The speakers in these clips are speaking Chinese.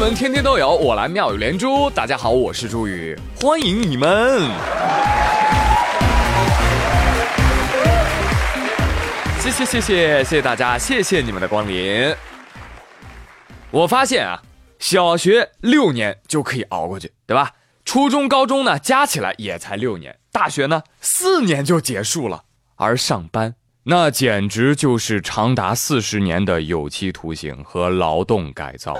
闻天天都有，我来妙语连珠。大家好，我是朱宇，欢迎你们。谢谢谢谢谢谢大家，谢谢你们的光临。我发现啊，小学六年就可以熬过去，对吧？初中、高中呢，加起来也才六年，大学呢，四年就结束了，而上班。那简直就是长达四十年的有期徒刑和劳动改造。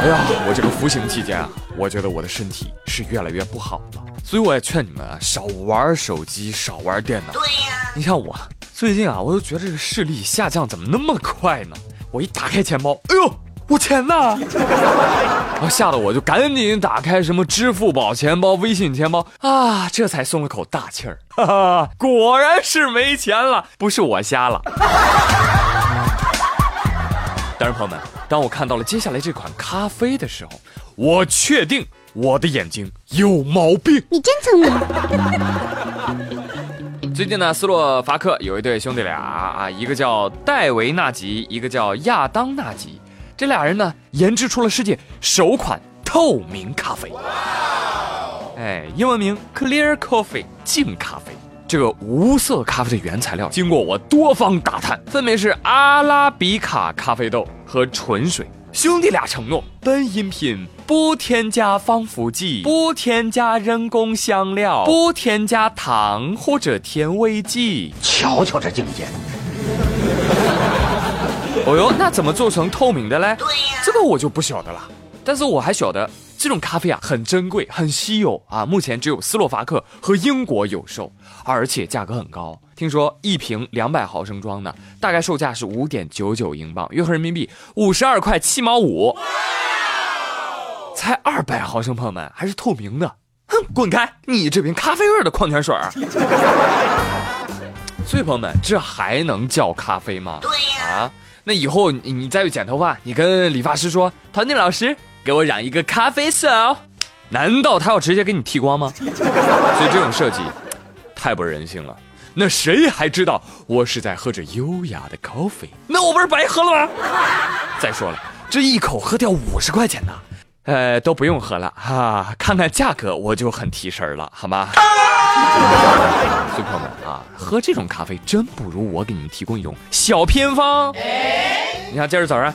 哎呀，我这个服刑期间啊，我觉得我的身体是越来越不好了，所以我也劝你们啊，少玩手机，少玩电脑。对呀，你像我最近啊，我都觉得这个视力下降怎么那么快呢？我一打开钱包，哎呦！我钱呢？啊！吓得我就赶紧打开什么支付宝钱包、微信钱包啊，这才松了口大气儿。哈哈，果然是没钱了，不是我瞎了。但是朋友们，当我看到了接下来这款咖啡的时候，我确定我的眼睛有毛病。你真聪明。最近呢，斯洛伐克有一对兄弟俩啊，一个叫戴维纳吉，一个叫亚当纳吉。这俩人呢，研制出了世界首款透明咖啡。哎，英文名 Clear Coffee，净咖啡。这个无色咖啡的原材料，经过我多方打探，分别是阿拉比卡咖啡豆和纯水。兄弟俩承诺，本饮品不添加防腐剂，不添加人工香料，不添加糖或者甜味剂。瞧瞧这境界！哦哟，那怎么做成透明的嘞？对呀，这个我就不晓得了。但是我还晓得这种咖啡啊很珍贵、很稀有啊，目前只有斯洛伐克和英国有售，而且价格很高。听说一瓶两百毫升装的，大概售价是五点九九英镑，约合人民币五十二块七毛五。才二百毫升，朋友们还是透明的。哼，滚开！你这瓶咖啡味的矿泉水。所以朋友们，这还能叫咖啡吗？对呀。啊。那以后你你再去剪头发，你跟理发师说：“团队老师，给我染一个咖啡色。”难道他要直接给你剃光吗？所以这种设计太不人性了。那谁还知道我是在喝着优雅的咖啡？那我不是白喝了吗？再说了，这一口喝掉五十块钱呢，呃，都不用喝了哈。看看价格我就很提神了，好吗？所以朋友们啊，喝这种咖啡真不如我给你们提供一种小偏方。你看，今儿早上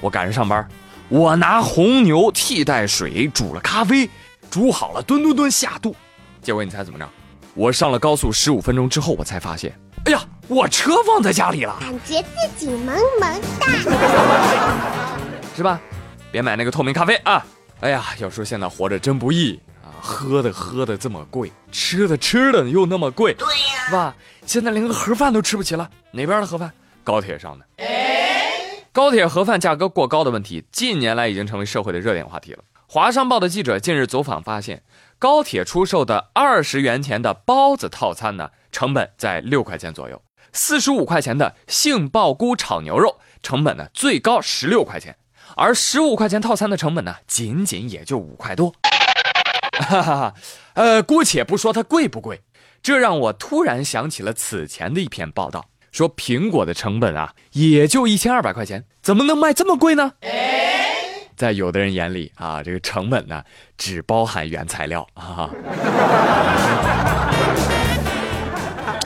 我赶上上班，我拿红牛替代水煮了咖啡，煮好了，吨吨吨下肚。结果你猜怎么着？我上了高速十五分钟之后，我才发现，哎呀，我车放在家里了。感觉自己萌萌哒，是吧？别买那个透明咖啡啊！哎呀，要说现在活着真不易。喝的喝的这么贵，吃的吃的又那么贵，对呀，是吧？现在连个盒饭都吃不起了。哪边的盒饭？高铁上的。高铁盒饭价格过高的问题，近年来已经成为社会的热点话题了。华商报的记者近日走访发现，高铁出售的二十元钱的包子套餐呢，成本在六块钱左右；四十五块钱的杏鲍菇炒牛肉，成本呢最高十六块钱，而十五块钱套餐的成本呢，仅仅也就五块多。哈哈哈，呃，姑且不说它贵不贵，这让我突然想起了此前的一篇报道，说苹果的成本啊，也就一千二百块钱，怎么能卖这么贵呢？在有的人眼里啊，这个成本呢，只包含原材料啊。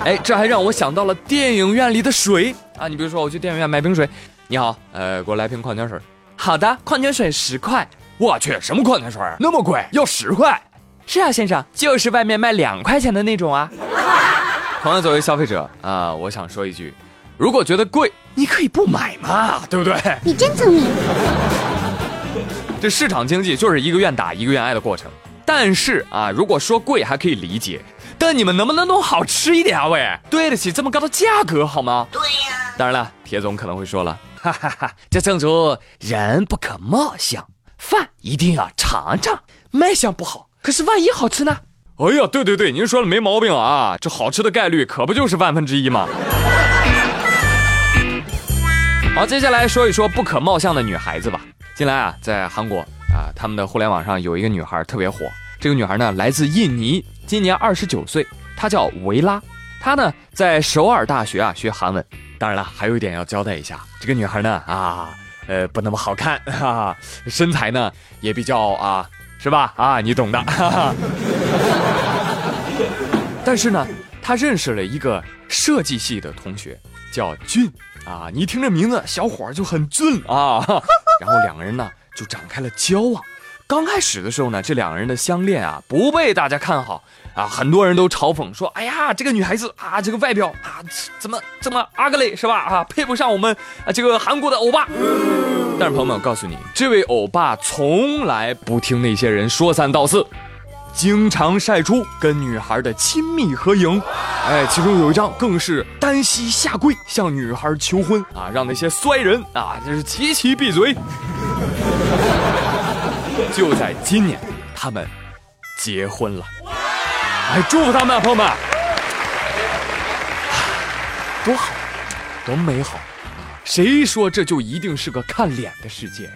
哎，这还让我想到了电影院里的水啊，你比如说我去电影院买瓶水，你好，呃，给我来瓶矿泉水，好的，矿泉水十块。我去，什么矿泉水那么贵，要十块？是啊，先生，就是外面卖两块钱的那种啊。同样作为消费者啊，我想说一句，如果觉得贵，你可以不买嘛，对不对？你真聪明。这市场经济就是一个愿打一个愿挨的过程。但是啊，如果说贵还可以理解，但你们能不能弄好吃一点啊？喂，对得起这么高的价格好吗？对呀。当然了，铁总可能会说了，哈哈哈，这正如人不可貌相。饭一定要尝尝，卖相不好，可是万一好吃呢？哎呀，对对对，您说的没毛病啊，这好吃的概率可不就是万分之一吗？好，接下来说一说不可貌相的女孩子吧。近来啊，在韩国啊，他们的互联网上有一个女孩特别火，这个女孩呢来自印尼，今年二十九岁，她叫维拉，她呢在首尔大学啊学韩文。当然了，还有一点要交代一下，这个女孩呢啊。呃不那么好看，哈哈，身材呢也比较啊，是吧？啊，你懂的。哈哈。但是呢，他认识了一个设计系的同学，叫俊啊。你听这名字，小伙就很俊啊。然后两个人呢就展开了交往。刚开始的时候呢，这两个人的相恋啊不被大家看好啊，很多人都嘲讽说：“哎呀，这个女孩子啊，这个外表啊，怎么怎么阿格雷是吧？啊，配不上我们啊这个韩国的欧巴。”但是朋友们，我告诉你，这位欧巴从来不听那些人说三道四，经常晒出跟女孩的亲密合影。哎，其中有一张更是单膝下跪向女孩求婚啊，让那些衰人啊，就是齐齐闭嘴。就在今年，他们结婚了，哎，祝福他们，朋友们，多好，多美好！谁说这就一定是个看脸的世界呀？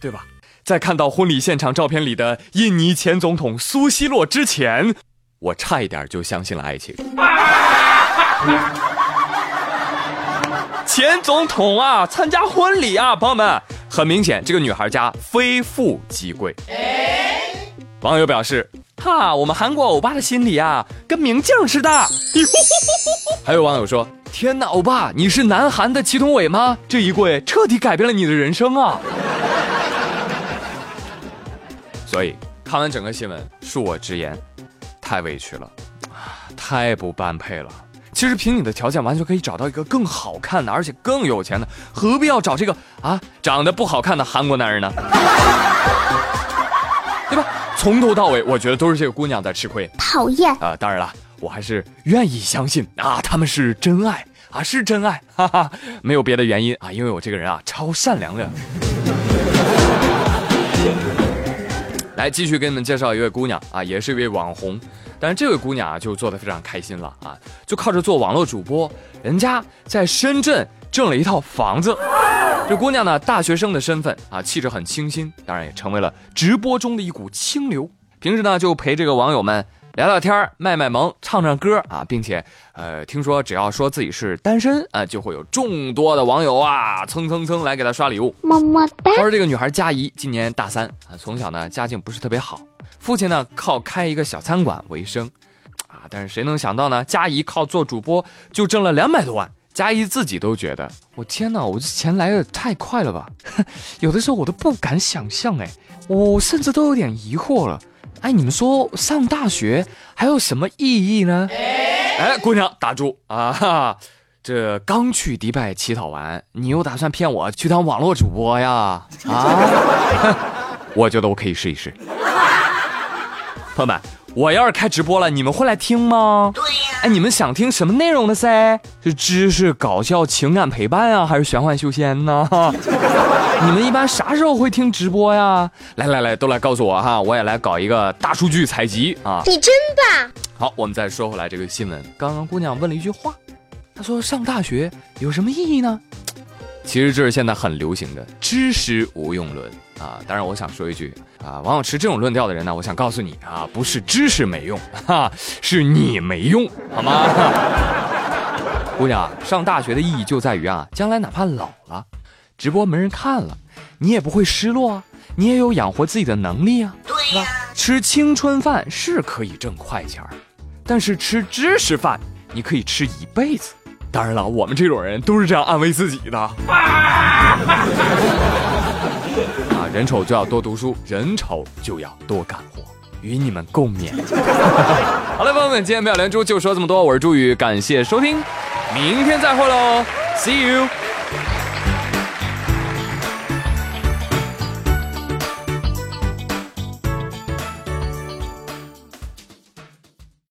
对吧？在看到婚礼现场照片里的印尼前总统苏西洛之前，我差一点就相信了爱情。前总统啊，参加婚礼啊，朋友们。很明显，这个女孩家非富即贵。网友表示：“哈，我们韩国欧巴的心里啊，跟明镜似的。”还有网友说：“天哪，欧巴，你是南韩的祁同伟吗？这一跪彻底改变了你的人生啊！”所以看完整个新闻，恕我直言，太委屈了，太不般配了。其实凭你的条件，完全可以找到一个更好看的，而且更有钱的，何必要找这个啊长得不好看的韩国男人呢？对吧？从头到尾，我觉得都是这个姑娘在吃亏。讨厌啊！当然了，我还是愿意相信啊，他们是真爱啊，是真爱，哈哈，没有别的原因啊，因为我这个人啊，超善良的。来，继续给你们介绍一位姑娘啊，也是一位网红。但是这位姑娘啊，就做的非常开心了啊，就靠着做网络主播，人家在深圳挣了一套房子。这姑娘呢，大学生的身份啊，气质很清新，当然也成为了直播中的一股清流。平时呢，就陪这个网友们聊聊天卖卖萌，唱唱歌啊，并且呃，听说只要说自己是单身啊，就会有众多的网友啊，蹭蹭蹭来给她刷礼物。么么哒。说这个女孩佳怡今年大三啊，从小呢家境不是特别好。父亲呢靠开一个小餐馆为生，啊，但是谁能想到呢？佳怡靠做主播就挣了两百多万，佳怡自己都觉得，我天哪，我这钱来的太快了吧！有的时候我都不敢想象，哎，我甚至都有点疑惑了。哎，你们说上大学还有什么意义呢？哎，姑娘打住啊！这刚去迪拜乞讨完，你又打算骗我去当网络主播呀？啊？我觉得我可以试一试。朋友们，我要是开直播了，你们会来听吗？对呀。哎，你们想听什么内容的噻？是知识、搞笑、情感陪伴啊，还是玄幻修仙呢？你们一般啥时候会听直播呀？来来来，都来告诉我哈，我也来搞一个大数据采集啊。你真棒。好，我们再说回来这个新闻。刚刚姑娘问了一句话，她说上大学有什么意义呢？其实这是现在很流行的知识无用论啊！当然，我想说一句啊，往往持这种论调的人呢，我想告诉你啊，不是知识没用，哈，是你没用，好吗？姑娘，上大学的意义就在于啊，将来哪怕老了，直播没人看了，你也不会失落啊，你也有养活自己的能力啊，对吧？吃青春饭是可以挣快钱儿，但是吃知识饭你可以吃一辈子。当然了，我们这种人都是这样安慰自己的。啊，人丑就要多读书，人丑就要多干活，与你们共勉。好了，朋友们，今天妙连珠就说这么多，我是朱宇，感谢收听，明天再会喽，See you。